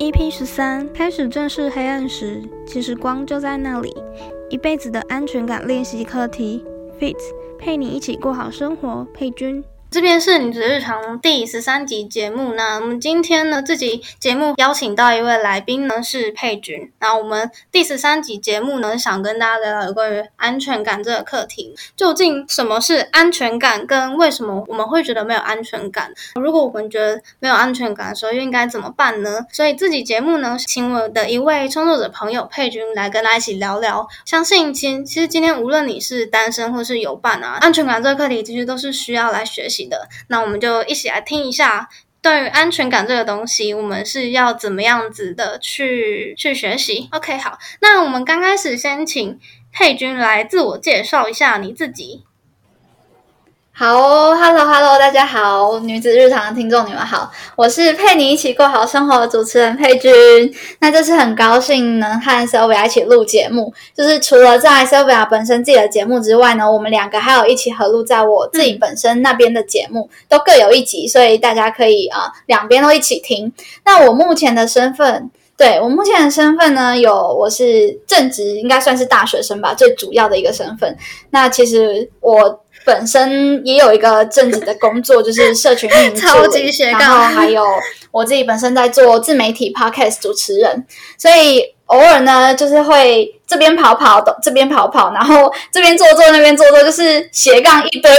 EP 十三开始正视黑暗时，其实光就在那里。一辈子的安全感练习课题，Fit 配你一起过好生活。佩君。这边是你的日常第十三集节目那。我们今天呢，这集节目邀请到一位来宾呢，是佩君。那我们第十三集节目呢，想跟大家聊聊有关于安全感这个课题。究竟什么是安全感，跟为什么我们会觉得没有安全感？如果我们觉得没有安全感的时候，又应该怎么办呢？所以这集节目呢，请我的一位创作者朋友佩君来跟大家一起聊聊。相信其其实今天无论你是单身或是有伴啊，安全感这个课题其实都是需要来学习。的，那我们就一起来听一下，对于安全感这个东西，我们是要怎么样子的去去学习？OK，好，那我们刚开始先请佩君来自我介绍一下你自己。好，Hello Hello，大家好，女子日常的听众你们好，我是陪你一起过好生活的主持人佩君。那这次很高兴能和 Sylvia 一起录节目，就是除了在 Sylvia 本身自己的节目之外呢，我们两个还有一起合录在我自己本身那边的节目，都各有一集，所以大家可以啊两边都一起听。那我目前的身份，对我目前的身份呢，有我是正职，应该算是大学生吧，最主要的一个身份。那其实我。本身也有一个正职的工作，就是社群运营 超级斜杠，然后还有我自己本身在做自媒体 podcast 主持人，所以偶尔呢，就是会这边跑跑，这边跑跑，然后这边做做，那边做做，就是斜杠一堆。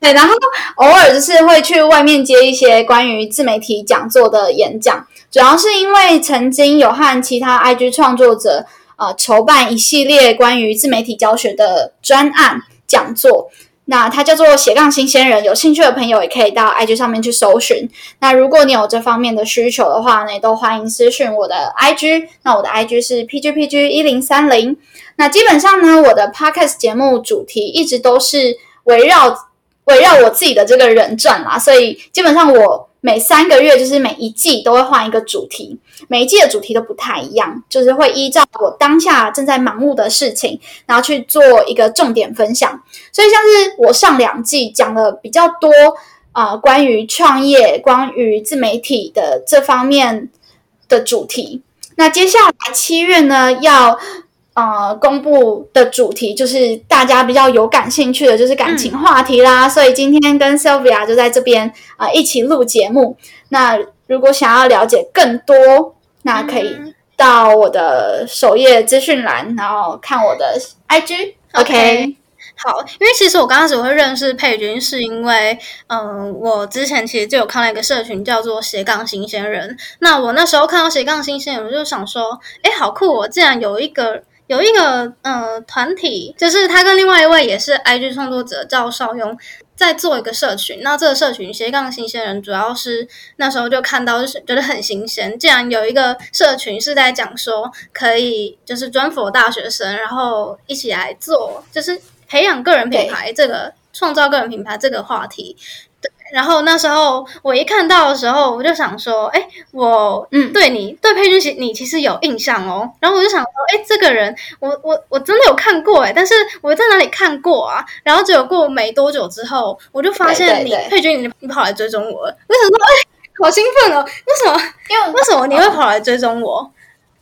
对，然后偶尔就是会去外面接一些关于自媒体讲座的演讲，主要是因为曾经有和其他 IG 创作者。呃，筹办一系列关于自媒体教学的专案讲座，那它叫做斜杠新鲜人。有兴趣的朋友也可以到 IG 上面去搜寻。那如果你有这方面的需求的话呢，也都欢迎私讯我的 IG。那我的 IG 是 PGPG 一零三零。那基本上呢，我的 Podcast 节目主题一直都是围绕围绕我自己的这个人转啦，所以基本上我。每三个月，就是每一季都会换一个主题，每一季的主题都不太一样，就是会依照我当下正在忙碌的事情，然后去做一个重点分享。所以像是我上两季讲的比较多啊，关于创业、关于自媒体的这方面的主题。那接下来七月呢，要。呃，公布的主题就是大家比较有感兴趣的，就是感情话题啦。所以今天跟 Sylvia 就在这边啊一起录节目。那如果想要了解更多，那可以到我的首页资讯栏，然后看我的 IG。OK，好，因为其实我刚开始会认识佩君，是因为嗯，我之前其实就有看到一个社群叫做斜杠新鲜人。那我那时候看到斜杠新鲜人，我就想说，哎，好酷！我竟然有一个。有一个呃团体，就是他跟另外一位也是 IG 创作者赵少庸在做一个社群。那这个社群斜杠新鲜人，主要是那时候就看到就是觉得很新鲜，既然有一个社群是在讲说可以就是专辅大学生，然后一起来做，就是培养个人品牌这个创造个人品牌这个话题。然后那时候我一看到的时候，我就想说，哎，我嗯对你对佩君其你其实有印象哦。然后我就想说，哎，这个人我我我真的有看过哎，但是我在哪里看过啊？然后结果过没多久之后，我就发现你佩君你你跑来追踪我，了，我想说，哎，好兴奋哦！为什么？因为为什么你会跑来追踪我？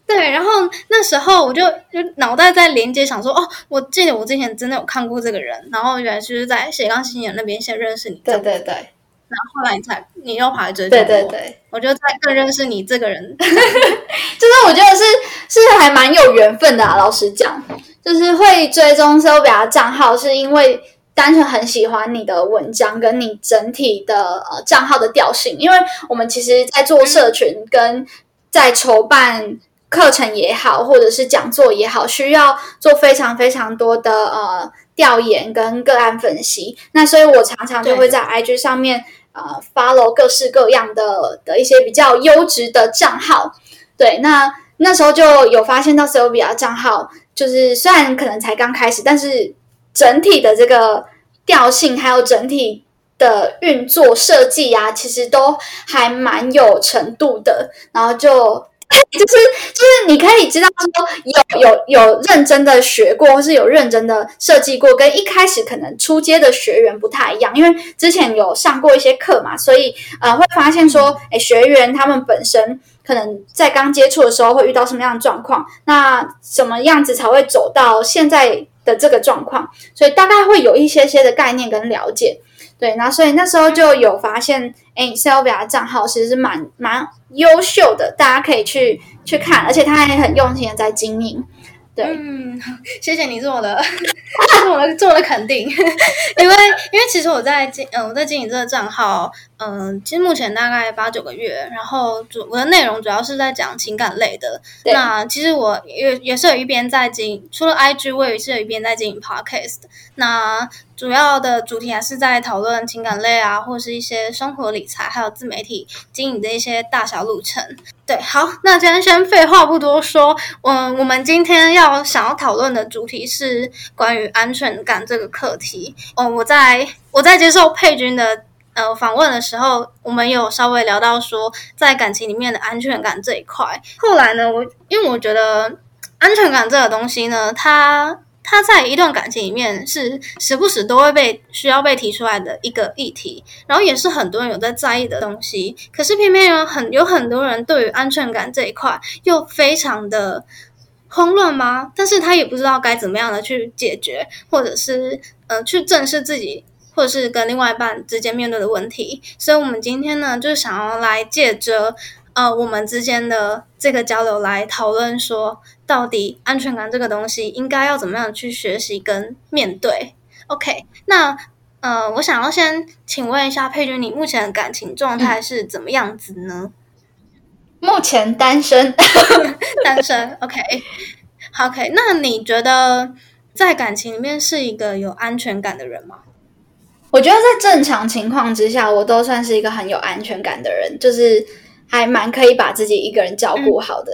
对，然后那时候我就就脑袋在连接，想说，哦，我记得我之前真的有看过这个人，然后原来就是在斜杠新人那边先认识你，对对对。然后后来你才，你又跑来追踪我，对对对，我就再更认识你这个人，就是我觉得是是还蛮有缘分的啊。老实讲，就是会追踪 Sylvia 账号，是因为单纯很喜欢你的文章跟你整体的呃账号的调性。因为我们其实，在做社群跟在筹办课程也好，或者是讲座也好，需要做非常非常多的呃调研跟个案分析。那所以我常常就会在 IG 上面。呃，follow 各式各样的的一些比较优质的账号，对，那那时候就有发现到 Sylvia 账号，就是虽然可能才刚开始，但是整体的这个调性还有整体的运作设计啊，其实都还蛮有程度的，然后就 就是就是你可以知道说有有有认真的学过，或是有认真的设计过，跟一开始可能初阶的学员不太一样，因为之前有上过一些课嘛，所以呃会发现说，哎，学员他们本身可能在刚接触的时候会遇到什么样的状况，那什么样子才会走到现在的这个状况，所以大概会有一些些的概念跟了解。对，然后所以那时候就有发现，哎，Sylvia 账号其实是蛮蛮优秀的，大家可以去去看，而且他还很用心的在经营。对，嗯，谢谢你做我的，做我的做的肯定，因为因为其实我在经嗯我在经营这个账号，嗯，其实目前大概八九个月，然后主我的内容主要是在讲情感类的。那其实我也也是有一边在经营，除了 IG，我也是有一边在经营 Podcast。那主要的主题还是在讨论情感类啊，或是一些生活理财，还有自媒体经营的一些大小路程。对，好，那今天先废话不多说，嗯，我们今天要想要讨论的主题是关于安全感这个课题。哦，我在我在接受佩君的呃访问的时候，我们有稍微聊到说，在感情里面的安全感这一块。后来呢，我因为我觉得安全感这个东西呢，它它在一段感情里面是时不时都会被需要被提出来的一个议题，然后也是很多人有在在意的东西。可是偏偏有很有很多人对于安全感这一块又非常的慌乱吗？但是他也不知道该怎么样的去解决，或者是呃去正视自己，或者是跟另外一半之间面对的问题。所以，我们今天呢，就想要来借着。呃，我们之间的这个交流来讨论说，到底安全感这个东西应该要怎么样去学习跟面对？OK，那呃，我想要先请问一下佩君，你目前的感情状态是怎么样子呢？目前单身，单身。OK，OK，那你觉得在感情里面是一个有安全感的人吗？我觉得在正常情况之下，我都算是一个很有安全感的人，就是。还蛮可以把自己一个人照顾好的，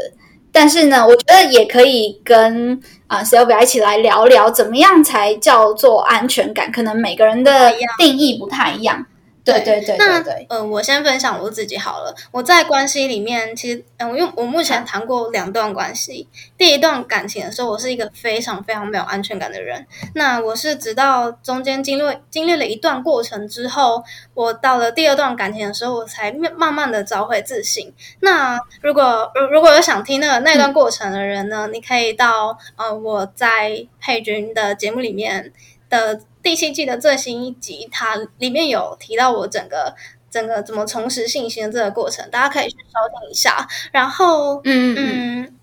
但是呢，我觉得也可以跟啊 Sylvia 一起来聊聊，怎么样才叫做安全感？可能每个人的定义不太一样。对对对，那呃，我先分享我自己好了。我在关系里面，其实嗯，因为我目前谈过两段关系。第一段感情的时候，我是一个非常非常没有安全感的人。那我是直到中间经历经历了一段过程之后，我到了第二段感情的时候，我才慢慢的找回自信。那如果如果有想听那个那段过程的人呢，你可以到呃我在佩君的节目里面的。第七季的最新一集，它里面有提到我整个整个怎么重拾信心的这个过程，大家可以去收听一下。然后，嗯嗯，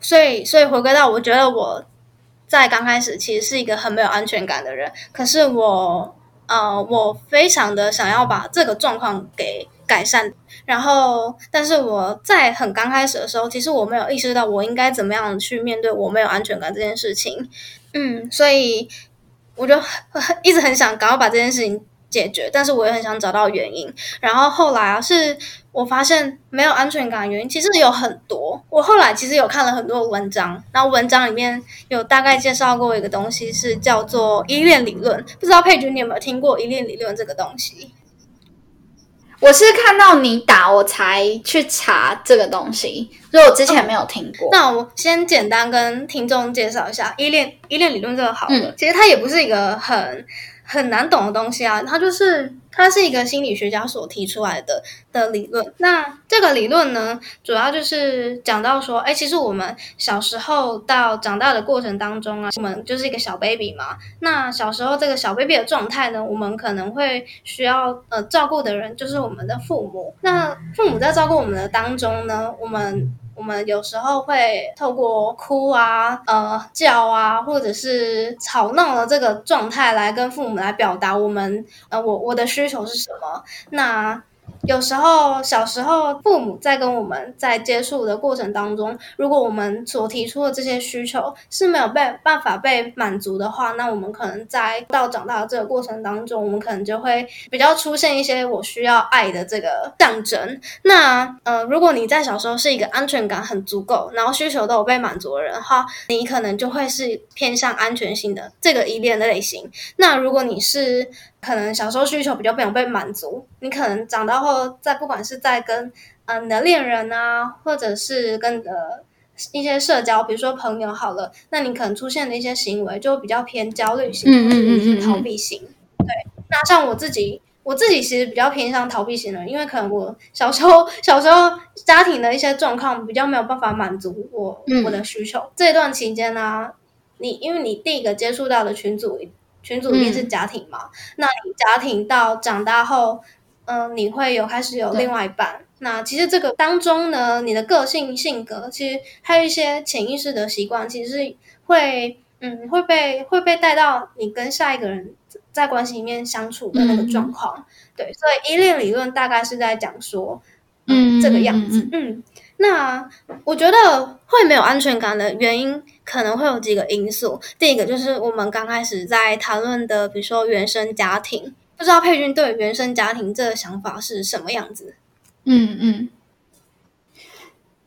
所以所以回归到，我觉得我在刚开始其实是一个很没有安全感的人，可是我呃，我非常的想要把这个状况给改善。然后，但是我在很刚开始的时候，其实我没有意识到我应该怎么样去面对我没有安全感这件事情。嗯，所以。我就一直很想赶快把这件事情解决，但是我也很想找到原因。然后后来啊，是我发现没有安全感的原因其实有很多。我后来其实有看了很多文章，然后文章里面有大概介绍过一个东西，是叫做依恋理论。不知道佩君你有没有听过依恋理论这个东西？我是看到你打我才去查这个东西，所以我之前没有听过。那我先简单跟听众介绍一下依恋依恋理论这个好了。其实它也不是一个很很难懂的东西啊，它就是。它是一个心理学家所提出来的的理论。那这个理论呢，主要就是讲到说，哎，其实我们小时候到长大的过程当中啊，我们就是一个小 baby 嘛。那小时候这个小 baby 的状态呢，我们可能会需要呃照顾的人就是我们的父母。那父母在照顾我们的当中呢，我们。我们有时候会透过哭啊、呃叫啊，或者是吵闹的这个状态来跟父母来表达我们呃我我的需求是什么。那有时候小时候父母在跟我们在接触的过程当中，如果我们所提出的这些需求是没有被办法被满足的话，那我们可能在到长大的这个过程当中，我们可能就会比较出现一些我需要爱的这个象征。那呃，如果你在小时候是一个安全感很足够，然后需求都有被满足的人的话，你可能就会是偏向安全性的这个依恋类型。那如果你是可能小时候需求比较没有被满足，你可能长大后，在不管是在跟嗯你的恋人啊，或者是跟你的一些社交，比如说朋友好了，那你可能出现的一些行为就比较偏焦虑型，嗯嗯逃避型。对，那像我自己。我自己其实比较偏向逃避型的，因为可能我小时候 小时候家庭的一些状况比较没有办法满足我、嗯我的需求。这段期间呢、你因为你第一个接触到的群组群组一定是家庭嘛，那你家庭到长大后，嗯、你会有开始有另外一半。那其实这个当中呢，你的个性、性格，其实还有一些潜意识的习惯，其实是会，嗯，会被会被带到你跟下一个人在关系里面相处的那个状况。对，所以依恋理论大概是在讲说，嗯这个样子。嗯嗯，那我觉得会没有安全感的原因，可能会有几个因素。第一个就是我们刚开始在谈论的，比如说原生家庭。不知道佩君对原生家庭这个想法是什么样子？嗯嗯，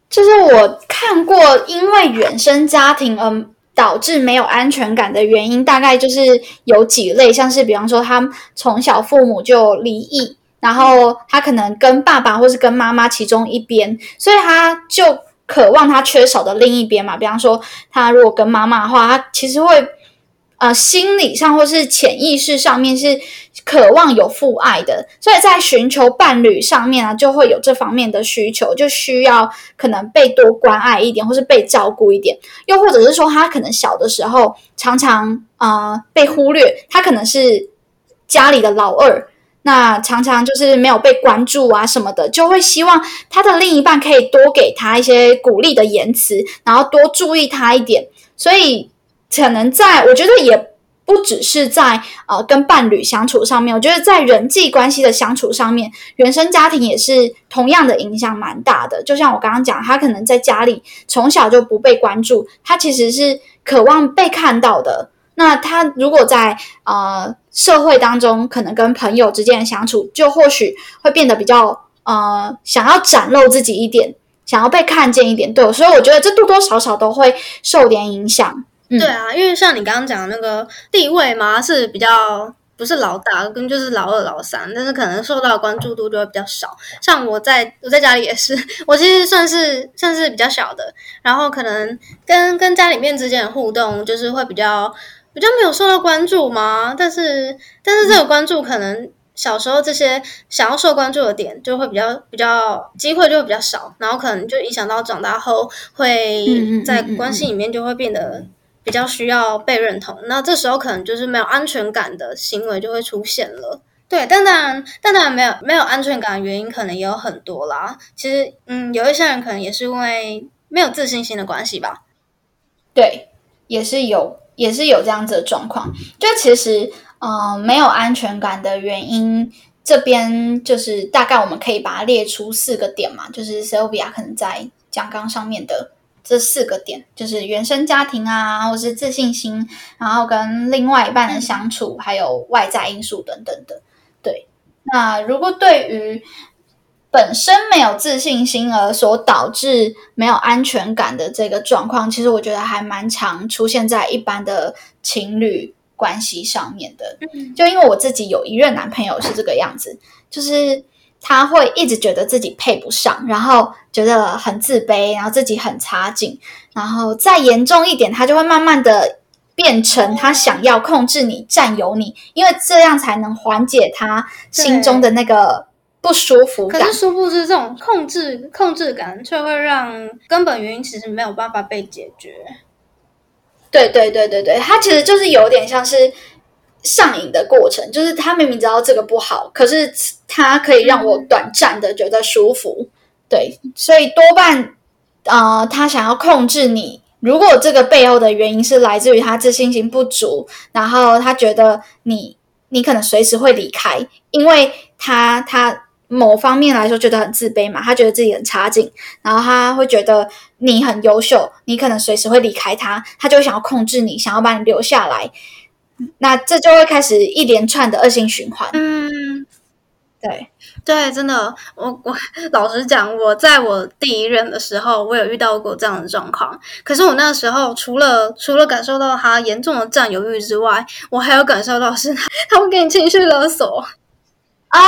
就是我看过，因为原生家庭而导致没有安全感的原因，大概就是有几类，像是比方说他从小父母就离异，然后他可能跟爸爸或是跟妈妈其中一边，所以他就渴望他缺少的另一边嘛。比方说，他如果跟妈妈的话，他其实会呃心理上或是潜意识上面是渴望有父爱的，所以在寻求伴侣上面啊，就会有这方面的需求，就需要可能被多关爱一点，或是被照顾一点，又或者是说他可能小的时候常常呃被忽略，他可能是家里的老二。那常常就是没有被关注啊什么的，就会希望他的另一半可以多给他一些鼓励的言辞，然后多注意他一点。所以可能在我觉得也不只是在呃跟伴侣相处上面，我觉得在人际关系的相处上面，原生家庭也是同样的影响蛮大的。就像我刚刚讲，他可能在家里从小就不被关注，他其实是渴望被看到的。那他如果在呃社会当中，可能跟朋友之间的相处，就或许会变得比较呃想要展露自己一点，想要被看见一点。对，所以我觉得这多多少少都会受点影响。嗯对啊，因为像你刚刚讲的那个地位嘛，是比较不是老大，跟就是老二、老三，但是可能受到的关注度就会比较少。像我在我在家里也是，我其实算是算是比较小的，然后可能跟跟家里面之间的互动，就是会比较比较没有受到关注嘛。但是但是这个关注可能。小时候这些想要受关注的点就会比较比较机会就会比较少，然后可能就影响到长大后会在关系里面就会变得比较需要被认同，那这时候可能就是没有安全感的行为就会出现了。对，但当然，但当然没有没有安全感的原因可能也有很多啦。其实，嗯，有一些人可能也是因为没有自信心的关系吧。对，也是有，也是有这样子的状况。就其实，呃，没有安全感的原因，这边就是大概我们可以把它列出四个点嘛，就是 Sylvia 可能在讲纲上面的这四个点，就是原生家庭啊，或是自信心，然后跟另外一半的相处，还有外在因素等等的。对，那如果对于本身没有自信心而所导致没有安全感的这个状况，其实我觉得还蛮常出现在一般的情侣关系上面的。就因为我自己有一任男朋友是这个样子，就是他会一直觉得自己配不上，然后觉得很自卑，然后自己很差劲，然后再严重一点，他就会慢慢的变成他想要控制你、占有你，因为这样才能缓解他心中的那个不舒服感可是。殊不知，这种控制控制感却会让根本原因其实没有办法被解决。对对对对对，他其实就是有点像是上瘾的过程，就是他明明知道这个不好，可是它可以让我短暂的觉得舒服。对，所以多半呃，他想要控制你。如果这个背后的原因是来自于他自信心不足，然后他觉得你你可能随时会离开，因为他他某方面来说觉得很自卑嘛，他觉得自己很差劲，然后他会觉得你很优秀，你可能随时会离开他，他就会想要控制你，想要把你留下来，那这就会开始一连串的恶性循环。嗯，对，对，真的，我我老实讲，我在我第一任的时候，我有遇到过这样的状况。可是我那时候除了除了感受到他严重的占有欲之外，我还有感受到是他他会给你情绪勒索啊！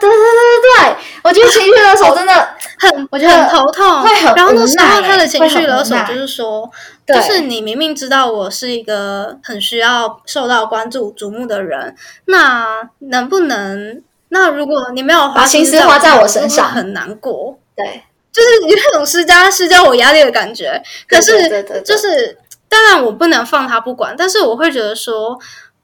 对对对对对，我觉得情绪勒索真的很，我觉得很头痛。会很然后那时候他的情绪勒索就是说，对就是你明明知道我是一个很需要受到关注瞩目的人，那能不能？那如果你没有花把心思在花在我我身上很难过。对，就是 有那种施加施加我压力的感觉。可是，就是当然我不能放他不管，但是我会觉得说，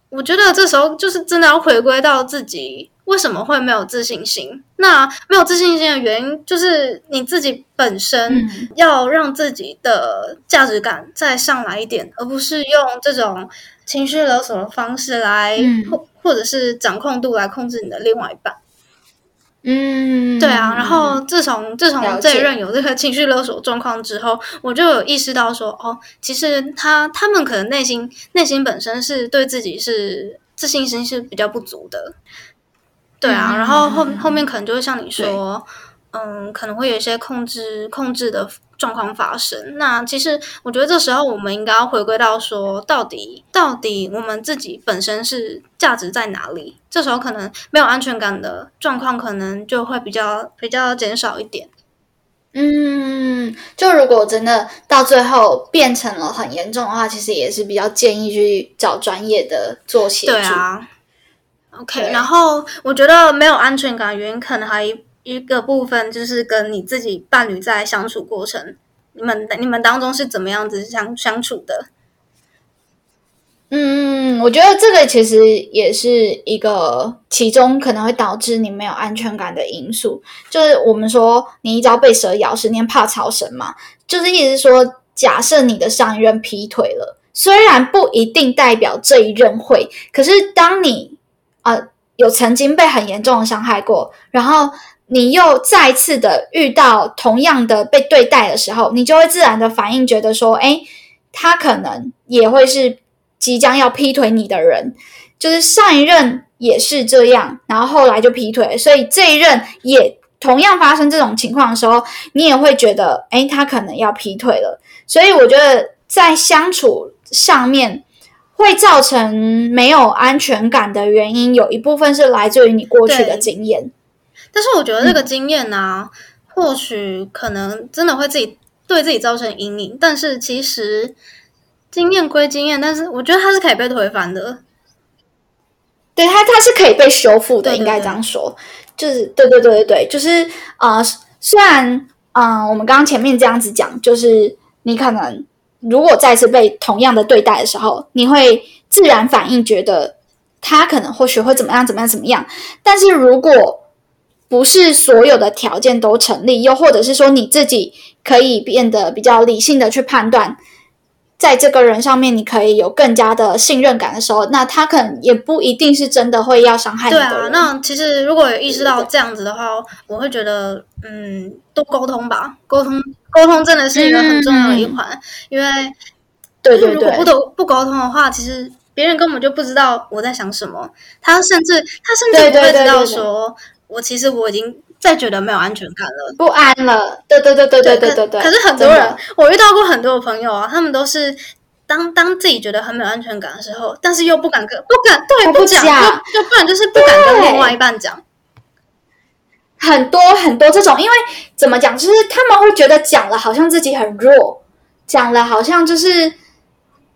我觉得这时候就是真的要回归到自己为什么会没有自信心。那没有自信心的原因，就是你自己本身嗯。要让自己的价值感再上来一点，而不是用这种情绪勒索的方式来，嗯。或或者是掌控度来控制你的另外一半。嗯，对啊，然后自从自从这一任有这个情绪勒索状况之后，我就有意识到说，哦，其实他他们可能内心内心本身是对自己是自信心是比较不足的，对啊，嗯然后后后面可能就会像你说，嗯，可能会有一些控制控制的状况发生。那其实我觉得这时候我们应该要回归到说，到底到底我们自己本身是价值在哪里？这时候可能没有安全感的状况，可能就会比较比较减少一点。嗯，就如果真的到最后变成了很严重的话，其实也是比较建议去找专业的做协助。对啊，OK，然后我觉得没有安全感原因，可能还一个部分就是跟你自己伴侣在相处过程，你们你们当中是怎么样子相相处的？嗯，我觉得这个其实也是一个其中可能会导致你没有安全感的因素。就是我们说你一朝被蛇咬，十年怕草绳嘛，就是意思说，假设你的上一任劈腿了，虽然不一定代表这一任会，可是当你呃有曾经被很严重的伤害过，然后你又再次的遇到同样的被对待的时候，你就会自然的反应，觉得说，哎，他可能也会是即将要劈腿你的人，就是上一任也是这样，然后后来就劈腿，所以这一任也同样发生这种情况的时候，你也会觉得，哎，他可能要劈腿了。所以我觉得在相处上面会造成没有安全感的原因，有一部分是来自于你过去的经验。但是我觉得这个经验呢、或许可能真的会自己对自己造成阴影，但是其实经验归经验，但是我觉得它是可以被推翻的。对它，它是可以被修复的，对对应该这样说。就是对对对对对，就是呃，虽然嗯、呃我们刚刚前面这样子讲，就是你可能如果再次被同样的对待的时候，你会自然反应觉得他可能或许会怎么样怎么样怎么样，但是如果不是所有的条件都成立，又或者是说你自己可以变得比较理性的去判断，在这个人上面你可以有更加的信任感的时候，那他可能也不一定是真的会要伤害你对啊。那其实如果有意识到这样子的话，我会觉得，嗯，多沟通吧，沟通沟通真的是一个很重要的一环，因为对对对如果不，沟不沟通的话，其实别人根本就不知道我在想什么，他甚至他甚至不会知道说我其实我已经在觉得没有安全感了。不安了。对对对对对对可对对。可是很多人，我遇到过很多的朋友啊，他们都是当当自己觉得很没有安全感的时候，但是又不敢跟不敢对他不讲，讲就就不然就是不敢跟另外一半讲。很多很多这种，因为怎么讲，就是他们会觉得讲了好像自己很弱，讲了好像就是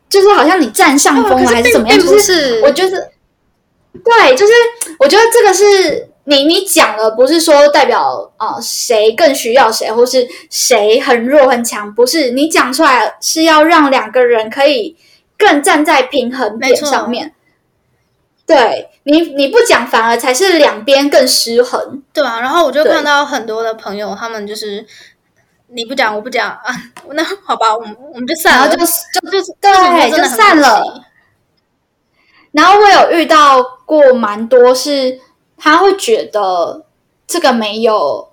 就是好像你占上风了，还是怎么样？就不是我觉得，对，就是我觉得这个是你你讲了，不是说代表呃谁更需要谁，或是谁很弱很强，不是你讲出来是要让两个人可以更站在平衡点上面。对你，你不讲，反而才是两边更失衡。对啊，然后我就看到很多的朋友，他们就是你不讲我不讲啊，那好吧，我们我们就散了，然后就就就是对这种真的就散了。然后我有遇到过蛮多是，他会觉得这个没有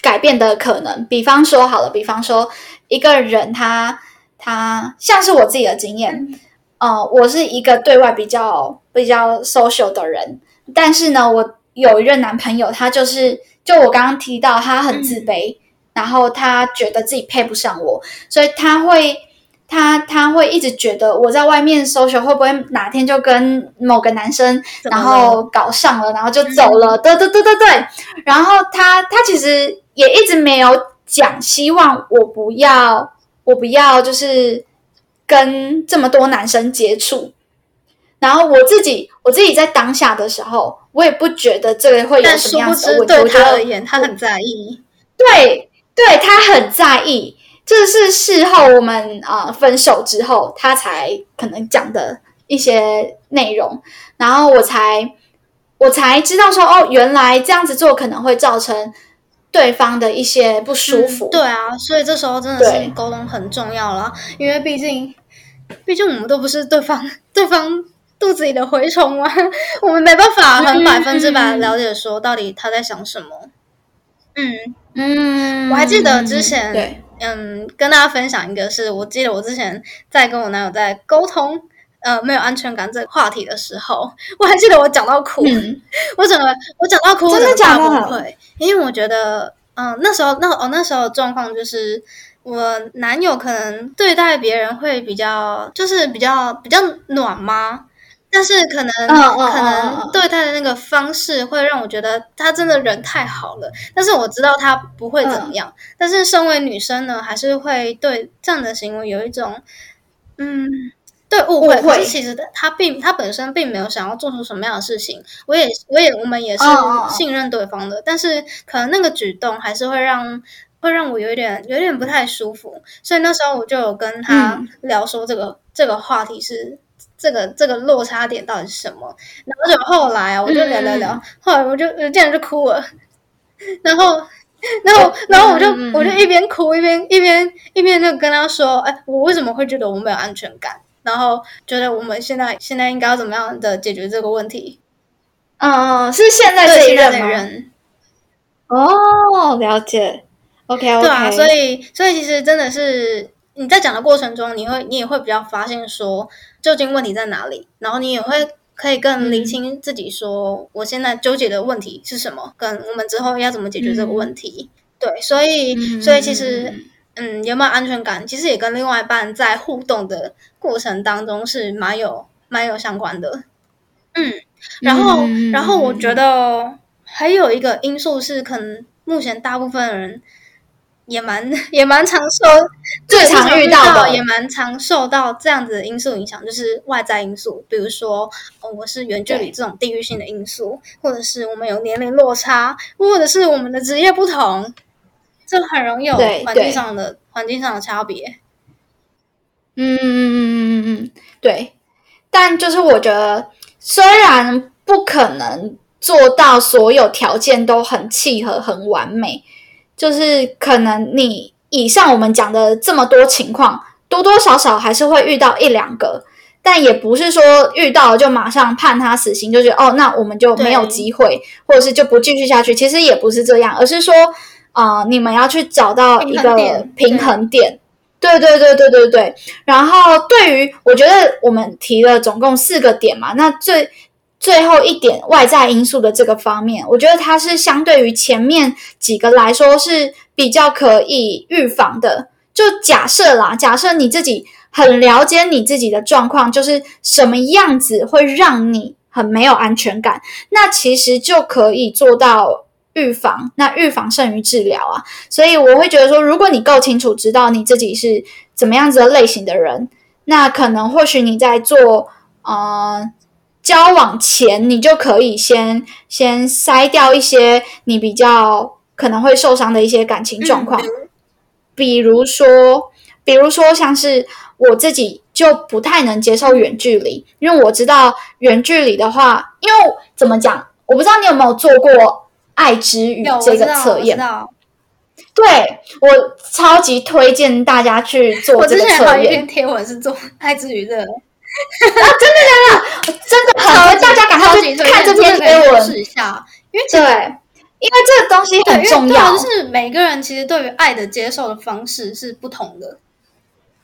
改变的可能。比方说好了，比方说一个人他他像是我自己的经验，呃，我是一个对外比较比较 social 的人，但是呢，我有一任男朋友，他就是就我刚刚提到，他很自卑，然后他觉得自己配不上我，所以他会他他会一直觉得我在外面 social 会不会哪天就跟某个男生然后搞上了，然后就走了，对对对对对。然后他他其实也一直没有讲，希望我不要我不要就是跟这么多男生接触。然后我自己我自己在当下的时候，我也不觉得这个会有什么样子。我对他而言，他很在意。对，对他很在意。这是事后我们啊分手之后，他才可能讲的一些内容，然后我才我才知道说，哦，原来这样子做可能会造成对方的一些不舒服。对啊，所以这时候真的是沟通很重要了，因为毕竟毕竟我们都不是对方 对方肚子里的蛔虫啊，我们没办法很百分之百了解说到底他在想什么。嗯嗯，我还记得之前对。嗯，跟大家分享一个，是我记得我之前在跟我男友在沟通，呃，没有安全感这个话题的时候，我还记得我讲到哭，我整个我讲到哭，真的假的？因为我觉得，嗯，那时候那哦那时候状况就是我男友可能对待别人会比较，就是比较比较暖吗？但是可能可能对待的那个方式会让我觉得他真的人太好了，但是我知道他不会怎么样。但是身为女生呢，还是会对这样的行为有一种嗯，对误会。可是其实他并他本身并没有想要做出什么样的事情。我也我也我们也是信任对方的，但是可能那个举动还是会让会让我有一点有点不太舒服。所以那时候我就有跟他聊说这个这个话题是。这个这个落差点到底是什么？然后就后来啊，我就聊聊聊，后来我就竟然就哭了，然后，然后，然后我就我就一边哭一边一边一边就跟他说：“哎，我为什么会觉得我没有安全感？然后觉得我们现在现在应该要怎么样的解决这个问题？”嗯，是现在这一任人哦，了解。OK，对啊，所以所以其实真的是你在讲的过程中，你会你也会比较发现说。究竟问题在哪里？然后你也会可以更理清自己，说我现在纠结的问题是什么，跟我们之后要怎么解决这个问题。对，所以所以其实，嗯，有没有安全感，其实也跟另外一半在互动的过程当中是蛮有蛮有相关的。嗯，然后然后我觉得还有一个因素是，可能目前大部分人。也蛮也蛮常受 最常遇到的，也蛮常受到这样子的因素影响，就是外在因素，比如说哦，我是远距离这种地域性的因素，或者是我们有年龄落差，或者是我们的职业不同，这很容易有环境上的环境上的差别。嗯嗯嗯嗯嗯嗯，对。但就是我觉得，虽然不可能做到所有条件都很契合、很完美。就是可能你以上我们讲的这么多情况，多多少少还是会遇到一两个，但也不是说遇到了就马上判他死刑，就觉得哦，那我们就没有机会，或者是就不继续下去。其实也不是这样，而是说，啊，你们要去找到一个平衡点。对对对对对对。然后对于我觉得我们提了总共四个点嘛，那最。最后一点，外在因素的这个方面，我觉得它是相对于前面几个来说是比较可以预防的。就假设啦，假设你自己很了解你自己的状况，就是什么样子会让你很没有安全感，那其实就可以做到预防。那预防胜于治疗啊，所以我会觉得说，如果你够清楚知道你自己是怎么样子的类型的人，那可能或许你在做呃。交往前，你就可以先先筛掉一些你比较可能会受伤的一些感情状况，比如说，比如说像是我自己就不太能接受远距离，因为我知道远距离的话，因为怎么讲，我不知道你有没有做过爱之语这个测验？对我超级推荐大家去做这个测验。我之前还有一篇贴文是做爱之语的。啊，真的假的？真的很，大家赶快去看这篇贴文试一下，因为对，因为这个东西很重要，就是每个人其实对于爱的接受的方式是不同的，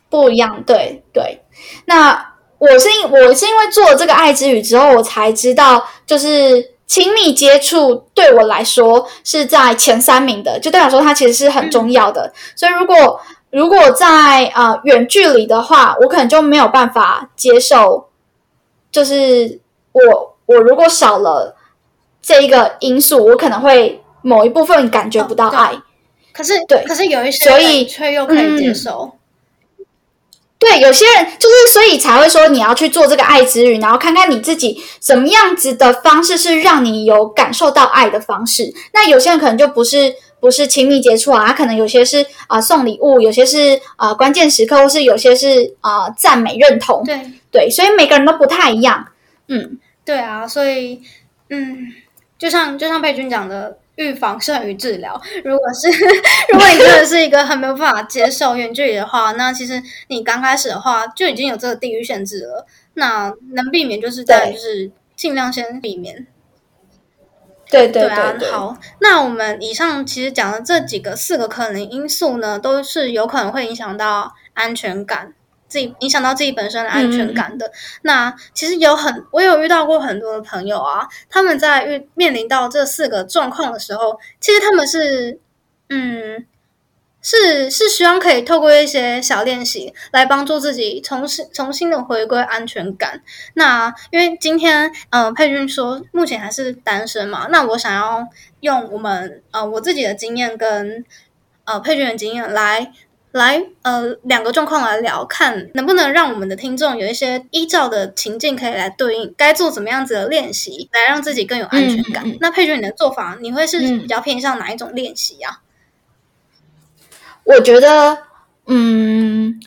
不一样。对对，那我是因我是因为做了这个爱之语之后，我才知道，就是亲密接触对我来说是在前三名的，就代表说它其实是很重要的。所以如果如果在啊远距离的话，我可能就没有办法接受，就是我我如果少了这一个因素，我可能会某一部分感觉不到爱。可是对可是有一些所以人却又可以接嗯受。对，有些人就是所以才会说你要去做这个爱之旅，然后看看你自己怎么样子的方式是让你有感受到爱的方式。那有些人可能就不是不是亲密接触啊，他可能有些是啊、送礼物，有些是啊、关键时刻，或是有些是啊、赞美认同。对对，所以每个人都不太一样。嗯，对啊，所以嗯，就像就像佩君讲的。预防胜于治疗。如果是 如果你真的是一个很没有办法接受远距离的话，那其实你刚开始的话就已经有这个地域限制了。那能避免就是在对就是尽量先避免。对对啊对，好，那我们以上其实讲的这几个四个可能因素呢，都是有可能会影响到安全感，自己影响到自己本身的安全感的。那其实有很，我有遇到过很多的朋友啊，他们在遇面临到这四个状况的时候，其实他们是，嗯。是是希望可以透过一些小练习来帮助自己重新重新的回归安全感。那因为今天呃佩君说目前还是单身嘛，那我想要用我们呃我自己的经验跟呃佩君的经验来来呃两个状况来聊，看能不能让我们的听众有一些依照的情境可以来对应，该做怎么样子的练习，来让自己更有安全感。那佩君你的做法，你会是嗯比较偏向哪一种练习啊？我觉得，嗯，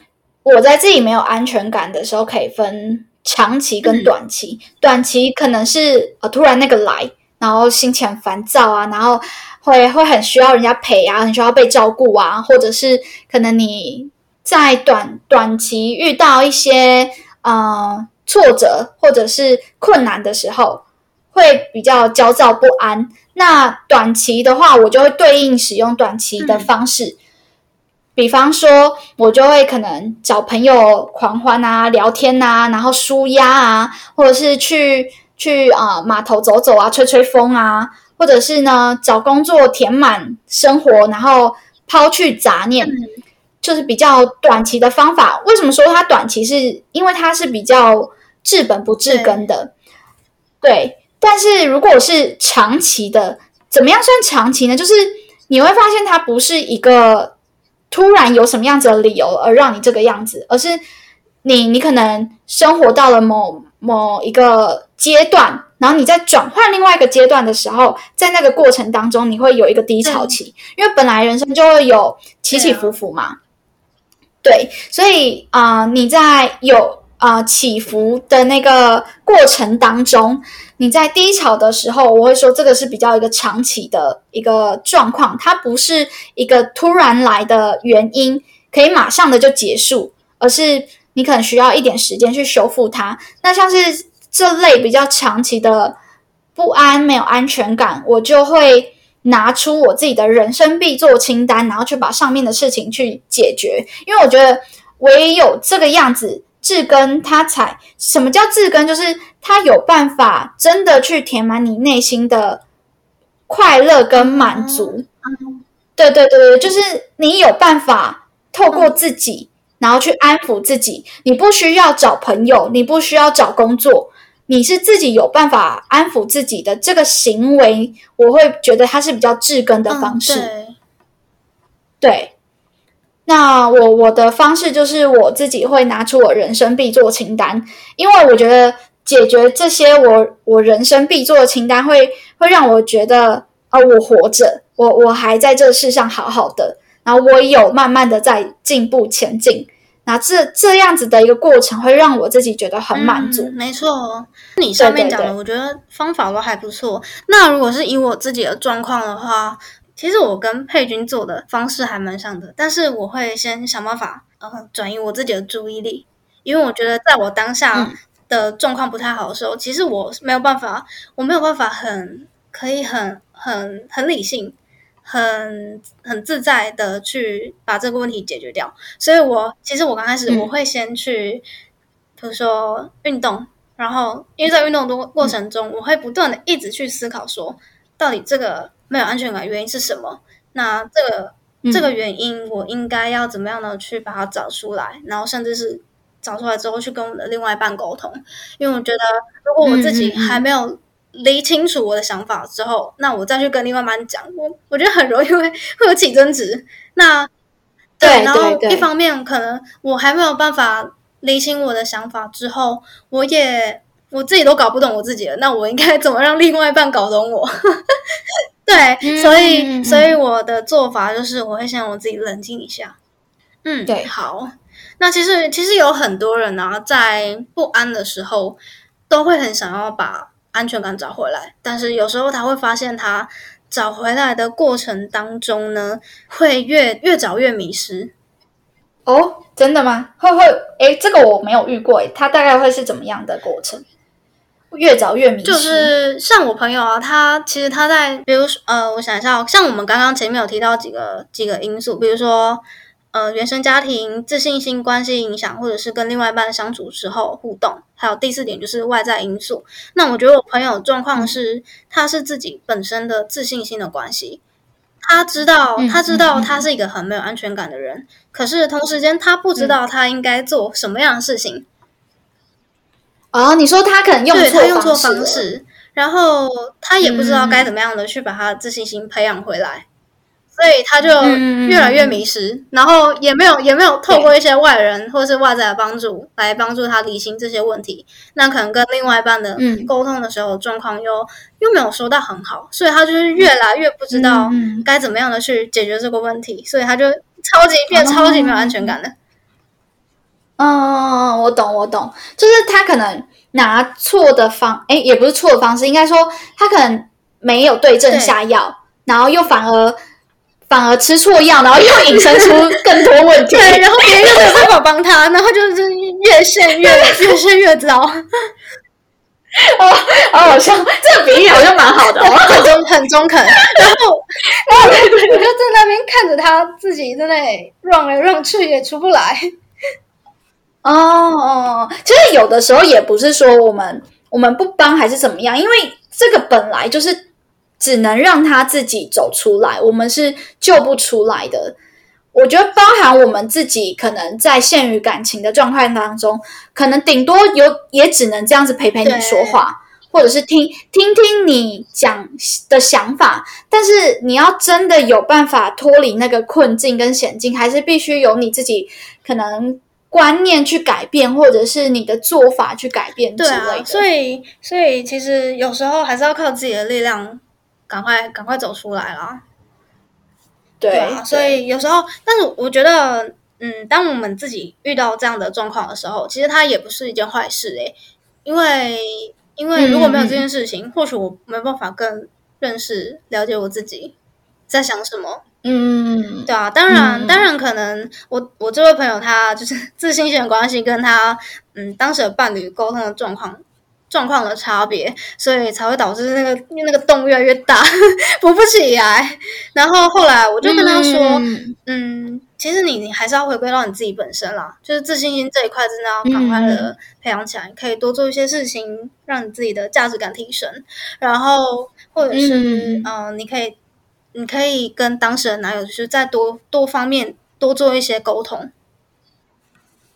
我在自己没有安全感的时候，可以分长期跟短期。短期可能是呃突然那个来，然后心情很烦躁啊，然后会会很需要人家陪啊，很需要被照顾啊，或者是可能你在短短期遇到一些呃挫折或者是困难的时候，会比较焦躁不安。那短期的话，我就会对应使用短期的方式。比方说，我就会可能找朋友狂欢啊、聊天啊，然后舒压啊，或者是去去啊、呃码头走走啊、吹吹风啊，或者是呢找工作填满生活，然后抛去杂念，就是比较短期的方法。为什么说它短期？是因为它是比较治本不治根的，对。但是如果是长期的，怎么样算长期呢？就是你会发现它不是一个。突然有什么样子的理由而让你这个样子，而是你你可能生活到了某某一个阶段，然后你在转换另外一个阶段的时候，在那个过程当中，你会有一个低潮期，因为本来人生就会有起起伏伏嘛。对，所以啊、呃，你在有啊、呃、起伏的那个过程当中，你在低潮的时候，我会说这个是比较一个长期的一个状况，它不是一个突然来的原因，可以马上的就结束，而是你可能需要一点时间去修复它。那像是这类比较长期的不安、没有安全感，我就会拿出我自己的人生必做清单，然后去把上面的事情去解决。因为我觉得唯有这个样子。治根，他才什么叫治根？就是他有办法真的去填满你内心的快乐跟满足。嗯、对对对对，就是你有办法透过自己，嗯、然后去安抚自己。你不需要找朋友，你不需要找工作，你是自己有办法安抚自己的这个行为，我会觉得它是比较治根的方式。嗯、对。对那我我的方式就是我自己会拿出我人生必做清单，因为我觉得解决这些我我人生必做的清单会会让我觉得啊、呃，我活着，我我还在这世上好好的，然后我有慢慢的在进步前进，那这这样子的一个过程会让我自己觉得很满足。嗯、没错，你上面讲的，我觉得方法都还不错。那如果是以我自己的状况的话。其实我跟佩君做的方式还蛮像的，但是我会先想办法呃转移我自己的注意力，因为我觉得在我当下的状况不太好的时候，嗯、其实我没有办法，我没有办法很可以很很很理性、很很自在的去把这个问题解决掉。所以我其实我刚开始我会先去，比如说运动，然后因为在运动的过程中，我会不断的一直去思考说，到底这个没有安全感原因是什么？那这个这个原因，我应该要怎么样的去把它找出来？然后甚至是找出来之后，去跟我的另外一半沟通。因为我觉得，如果我自己还没有理清楚我的想法之后，那我再去跟另外一半讲，我我觉得很容易会会有起争执。那对，然后一方面可能我还没有办法理清我的想法之后，我也我自己都搞不懂我自己了。那我应该怎么让另外一半搞懂我？对，所以所以我的做法就是，我会先让我自己冷静一下。嗯，对，好。那其实其实有很多人呢，在不安的时候，都会很想要把安全感找回来，但是有时候他会发现他。找回来的过程当中呢，会越越找越迷失。哦，真的吗？会会？诶，这个我没有遇过。哎，他大概会是怎么样的过程？越早越迷失。就是像我朋友啊，他其实他在，比如说，呃，我想一下，像我们刚刚前面有提到几个几个因素，比如说。呃，原生家庭、自信心、关系影响，或者是跟另外一半相处时候互动，还有第四点就是外在因素。那我觉得我朋友状况是，他是自己本身的自信心的关系，他知道，他知道他是一个很没有安全感的人，可是同时间他不知道他应该做什么样的事情。哦，你说他可能用错用错方式，然后他也不知道该怎么样的去把他自信心培养回来。所以他就越来越迷失，然后也没有也没有透过一些外人或者是外在的帮助来帮助他理清这些问题。那可能跟另外一半的沟通的时候，状况又又没有说到很好，所以他就是越来越不知道该怎么样的去解决这个问题，所以他就超级变超级没有安全感的。嗯，我懂我懂，就是他可能拿错的方，哎，也不是错的方式，应该说他可能没有对症下药，然后又反而。反而吃错药，然后又引申出更多问题。对，然后别人又没有办法帮他，然后就是越陷越越陷越糟。哦，好像这个比喻好像蛮好的，很中很中肯。然后，然后我就在那边看着他自己在那里 run 来 run 去，也出不来。哦哦，其实有的时候也不是说我们我们不帮还是怎么样，因为这个本来就是。只能让他自己走出来，我们是救不出来的。我觉得，包含我们自己，可能在陷于感情的状态当中，可能顶多有也只能这样子陪陪你说话，或者是听听听你讲的想法。但是，你要真的有办法脱离那个困境跟险境，还是必须有你自己可能观念去改变，或者是你的做法去改变之类的。所以，所以其实有时候还是要靠自己的力量。赶快，赶快走出来啦。对啊，所以有时候，但是我觉得，嗯，当我们自己遇到这样的状况的时候，其实它也不是一件坏事诶。因为，因为如果没有这件事情，或许我没办法更认识、了解我自己在想什么。嗯，对啊，当然，当然，可能我我这位朋友他就是 自信心的关系，跟他嗯当时的伴侣沟通的状况。状况的差别，所以才会导致那个那个洞越来越大，补不起来。然后后来我就跟他说：“嗯，其实你你还是要回归到你自己本身啦，就是自信心这一块，真的要赶快的培养起来。可以多做一些事情，让你自己的价值感提升。然后或者是嗯，你可以你可以跟当时的男友，就是再多多方面多做一些沟通。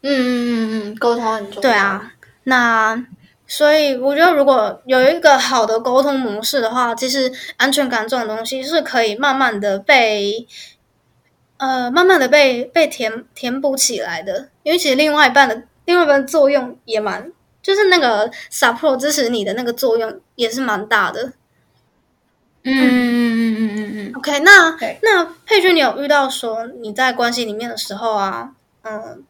嗯嗯嗯嗯，沟通很重要。对啊，那。所以我觉得，如果有一个好的沟通模式的话，其实安全感这种东西是可以慢慢的被，呃，慢慢的被被填填补起来的。因为其实另外一半的另外一半作用也蛮，就是那个 support 支持你的那个作用也是蛮大的。嗯嗯嗯嗯嗯嗯。OK，那那佩君，你有遇到说你在关系里面的时候啊，嗯，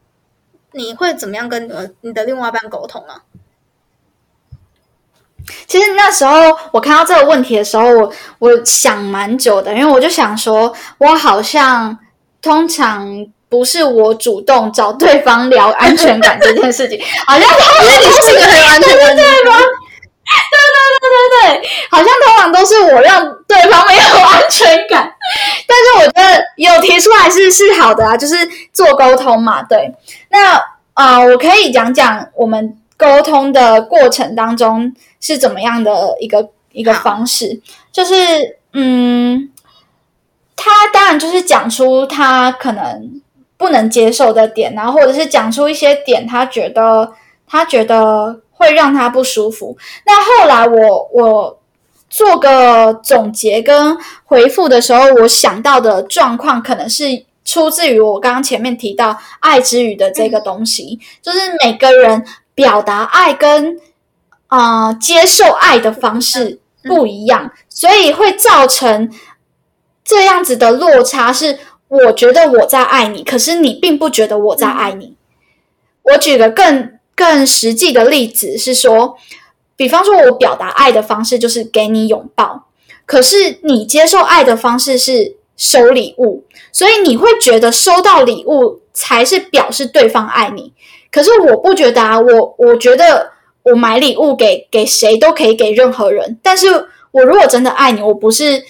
你会怎么样跟呃你的另外一半沟通啊？其实那时候我看到这个问题的时候，我我想蛮久的，因为我就想说，我好像通常不是我主动找对方聊安全感这件事情，好像因为你是一个很有安全感的人吗？对对对对对对，好像通常都是我让对方没有安全感，但是我觉得有提出来是是好的啊，就是做沟通嘛。对，那啊，我可以讲讲我们。沟通的过程当中是怎么样的一个一个方式，就是嗯，他当然就是讲出他可能不能接受的点，然后或者是讲出一些点，他觉得他觉得会让他不舒服。那后来我我做个总结跟回复的时候，我想到的状况可能是。出自于我刚刚前面提到爱之语的这个东西，就是每个人表达爱跟啊接受爱的方式不一样，所以会造成这样子的落差。是我觉得我在爱你，可是你并不觉得我在爱你。我举个更更实际的例子是说，比方说我表达爱的方式就是给你拥抱，可是你接受爱的方式是收礼物。所以你会觉得收到礼物才是表示对方爱你，可是我不觉得啊，我我觉得我买礼物给给谁都可以给任何人，但是我如果真的爱你，我不是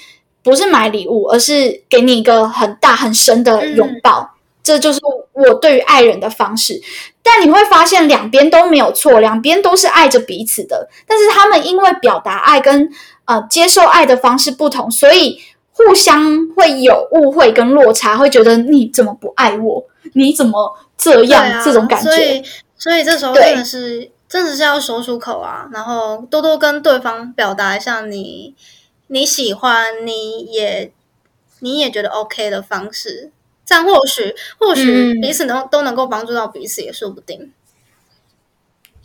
不是买礼物，而是给你一个很大很深的拥抱，这就是我对于爱人的方式。但你会发现两边都没有错，两边都是爱着彼此的，但是他们因为表达爱跟呃接受爱的方式不同，所以。互相会有误会跟落差，会觉得你怎么不爱我？你怎么这样？这种感觉。所以，所以这时候真的是，真的是要说出口啊，然后多多跟对方表达一下你你喜欢，你也你也觉得 OK 的方式，这样或许或许彼此能都能够帮助到彼此，也说不定。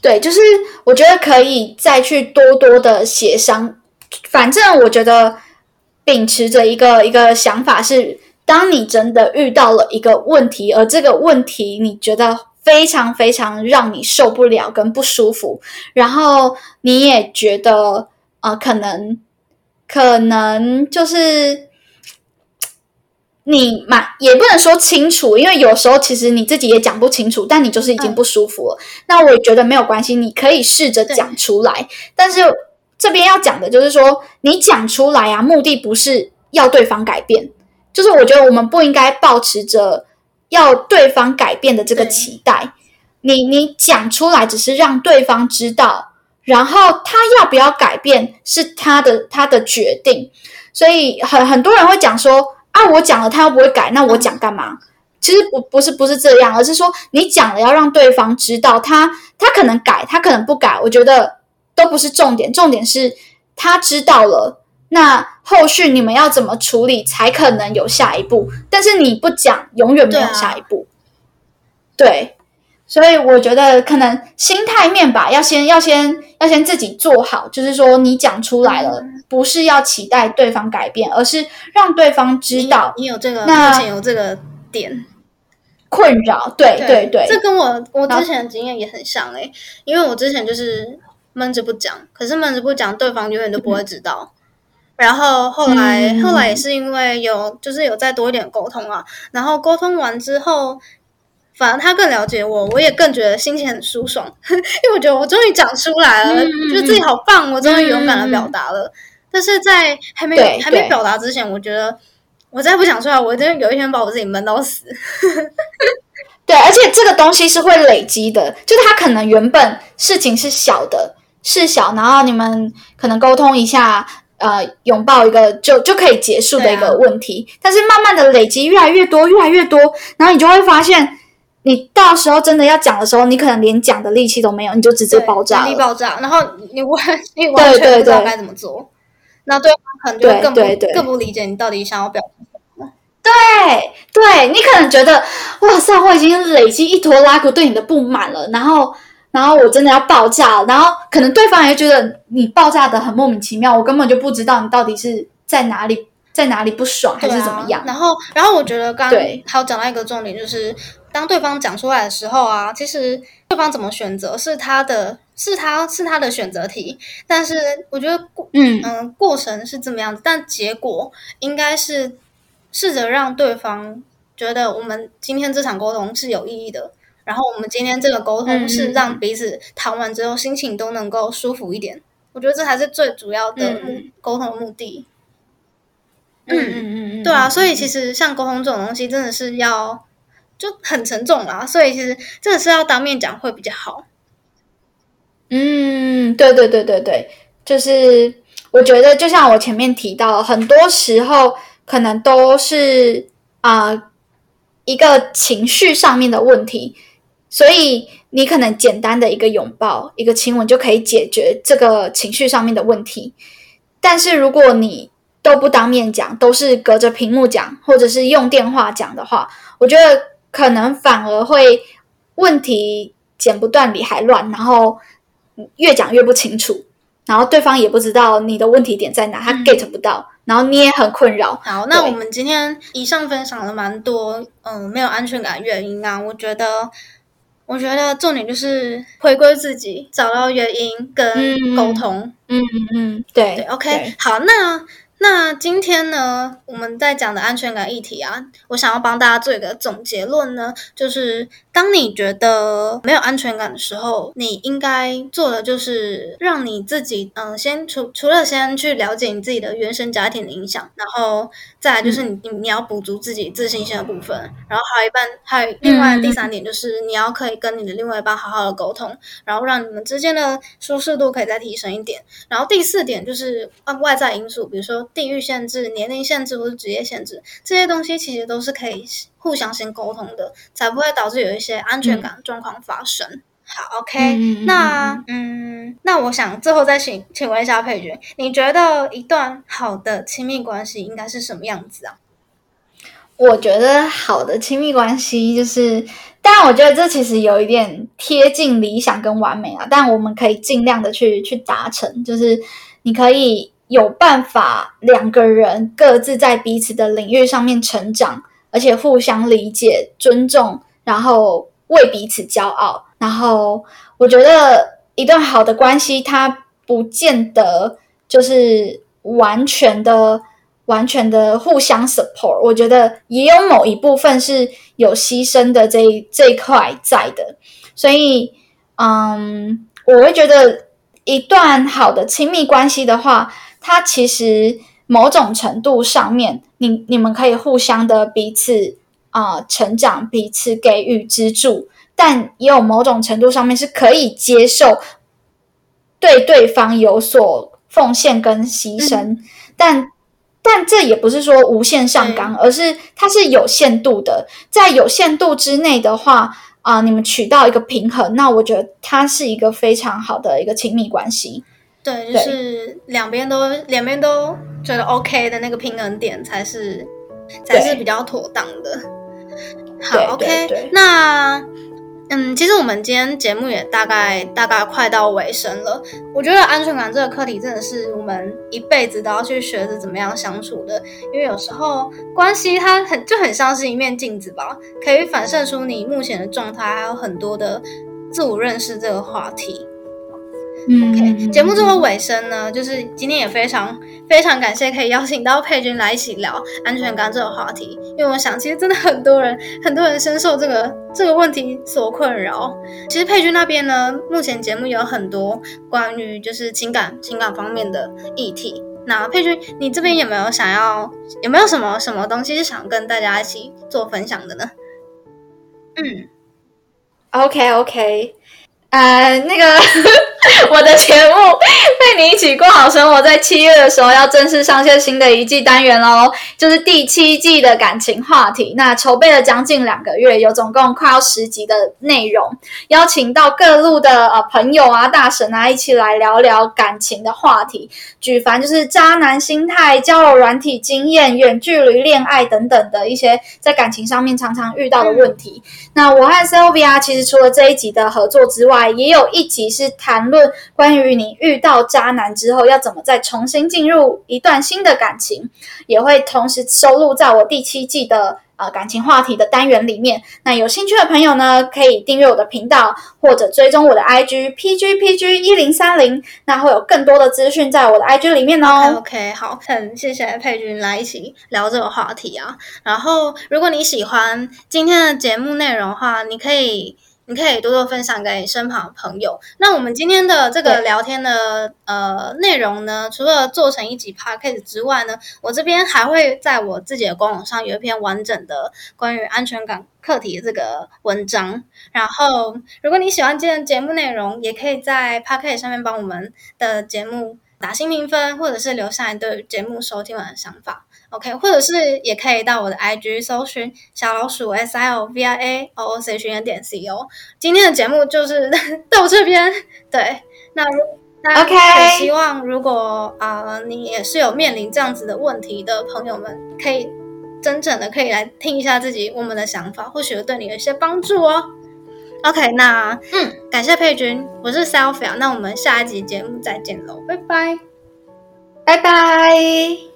对，就是我觉得可以再去多多的协商，反正我觉得。秉持着一个一个想法是，当你真的遇到了一个问题，而这个问题你觉得非常非常让你受不了跟不舒服，然后你也觉得呃，可能可能就是你嘛也不能说清楚，因为有时候其实你自己也讲不清楚，但你就是已经不舒服了。那我觉得没有关系，你可以试着讲出来，但是。这边要讲的就是说，你讲出来啊，目的不是要对方改变，就是我觉得我们不应该保持着要对方改变的这个期待。你你讲出来只是让对方知道，然后他要不要改变是他的他的决定。所以很很多人会讲说啊，我讲了他又不会改，那我讲干嘛？其实不不是不是这样，而是说你讲了要让对方知道，他他可能改，他可能不改。我觉得。都不是重点，重点是他知道了，那后续你们要怎么处理才可能有下一步？但是你不讲，永远没有下一步。对，所以我觉得可能心态面吧，要先要先要先自己做好，就是说你讲出来了，不是要期待对方改变，而是让对方知道你有这个目前有这个点困扰。对对对，这跟我我之前的经验也很像诶，因为我之前就是。闷着不讲，可是闷着不讲，对方永远都不会知道。然后后来，后来也是因为有，就是有再多一点沟通啊。然后沟通完之后，反而他更了解我，我也更觉得心情很舒爽，因为我觉得我终于讲出来了，觉得自己好棒，我终于勇敢的表达了。但是在还没有还没表达之前，我觉得我再不讲出来，我真的有一天把我自己闷到死。对，而且这个东西是会累积的，就他可能原本事情是小的。事小，然后你们可能沟通一下，呃，拥抱一个就就可以结束的一个问题。但是慢慢的累积越来越多，越来越多，然后你就会发现，你到时候真的要讲的时候，你可能连讲的力气都没有，你就直接爆炸了。爆炸，然后你完 你完全不知道该怎么做，那对方可能就更不更不理解你到底想要表达什么。对，对你可能觉得，哇塞，我已经累积一坨拉骨对你的不满了，然后。然后我真的要爆炸，然后可能对方也觉得你爆炸的很莫名其妙，我根本就不知道你到底是在哪里，在哪里不爽还是怎么样。然后，然后我觉得刚还有讲到一个重点，就是当对方讲出来的时候啊，其实对方怎么选择是他的，是他是他的选择题。但是我觉得过，嗯嗯，过程是怎么样子，但结果应该是试着让对方觉得我们今天这场沟通是有意义的。然后我们今天这个沟通是让彼此谈完之后心情都能够舒服一点，我觉得这才是最主要的沟通的目的。嗯嗯嗯嗯，对啊，所以其实像沟通这种东西，真的是要就很沉重啦，所以其实这个是要当面讲会比较好。嗯，对对对对对，就是我觉得，就像我前面提到，很多时候可能都是啊、一个情绪上面的问题，所以你可能简单的一个拥抱、一个亲吻就可以解决这个情绪上面的问题。但是如果你都不当面讲，都是隔着屏幕讲，或者是用电话讲的话，我觉得可能反而会问题剪不断理还乱，然后越讲越不清楚，然后对方也不知道你的问题点在哪，他嗯 get 不到，然后你也很困扰。好，那我们今天以上分享了蛮多，嗯，没有安全感的原因啊。我觉得，我觉得重点就是回归自己，找到原因跟嗯沟通。嗯嗯嗯，对对，OK，好，那那今天呢，我们在讲的安全感议题啊，我想要帮大家做一个总结论呢，就是当你觉得没有安全感的时候，你应该做的就是让你自己，嗯、先除除了先去了解你自己的原生家庭的影响，然后再来就是你、你你要补足自己自信心的部分，然后还有一半，还有另外嗯第三点就是你要可以跟你的另外一半好好的沟通，然后让你们之间的舒适度可以再提升一点。然后第四点就是外外在因素，比如说地域限制、年龄限制或者职业限制，这些东西其实都是可以互相先沟通的，才不会导致有一些安全感状况发生。好，OK，、那嗯，那我想最后再请请问一下佩君，你觉得一段好的亲密关系应该是什么样子啊？我觉得好的亲密关系就是，但我觉得这其实有一点贴近理想跟完美啊，但我们可以尽量的去去达成，就是你可以有办法两个人各自在彼此的领域上面成长，而且互相理解、尊重，然后为彼此骄傲。然后我觉得一段好的关系，它不见得就是完全的。完全的互相 support，我觉得也有某一部分是有牺牲的这这一块在的，所以，嗯，我会觉得一段好的亲密关系的话，它其实某种程度上面，你你们可以互相的彼此啊、呃成长，彼此给予支柱，但也有某种程度上面是可以接受对对方有所奉献跟牺牲，但但这也不是说无限上纲，而是它是有限度的，在有限度之内的话，啊、你们取到一个平衡，那我觉得它是一个非常好的一个亲密关系。对，就是两边都两边都觉得 OK 的那个平衡点才是才是比较妥当的。好，OK，那嗯，其实我们今天节目也大概大概快到尾声了。我觉得安全感这个课题真的是我们一辈子都要去学着怎么样相处的，因为有时候关系它很就很像是一面镜子吧，可以反射出你目前的状态，还有很多的自我认识这个话题。嗯 OK，节目最后尾声呢，就是今天也非常非常感谢可以邀请到佩君来一起聊安全感这个话题，因为我想其实真的很多人很多人深受这个这个问题所困扰。其实佩君那边呢，目前节目有很多关于就是情感情感方面的议题。那佩君，你这边有没有想要有没有什么什么东西是想跟大家一起做分享的呢？嗯，OK OK，呃，那个 我的节目陪你一起过好生活，在七月的时候要正式上线新的一季单元喽，就是第七季的感情话题。那筹备了将近两个月，有总共快要十集的内容，邀请到各路的呃朋友啊、大神啊，一起来聊聊感情的话题，举凡就是渣男心态、交友软体经验、远距离恋爱等等的一些在感情上面常常遇到的问题。那我和 Sylvia 其实除了这一集的合作之外，也有一集是谈论关于你遇到渣男之后要怎么再重新进入一段新的感情，也会同时收录在我第七季的呃感情话题的单元里面。那有兴趣的朋友呢，可以订阅我的频道或者追踪我的 IG PGPG 一零三零，那会有更多的资讯在我的 IG 里面哦。OK，好，很谢谢佩君来一起聊这个话题啊。然后，如果你喜欢今天的节目内容的话，你可以你可以多多分享给你身旁的朋友。那我们今天的这个聊天的呃内容呢，除了做成一集 podcast 之外呢，我这边还会在我自己的官网上有一篇完整的关于安全感课题的这个文章。然后，如果你喜欢今天的节目内容，也可以在 podcast 上面帮我们的节目打新评分，或者是留下你对节目收听完的想法。OK，或者是也可以到我的 IG 搜寻小老鼠 S I O V I A O O C 训练点 C O。今天的节目就是 到这边，对，那如那 OK 也希望如果啊、呃你也是有面临这样子的问题的朋友们，可以真正的可以来听一下自己我们的想法，或许会对你有一些帮助哦。OK，那嗯，感谢佩君，我是 Sophia，那我们下一集节目再见喽，拜拜。拜拜。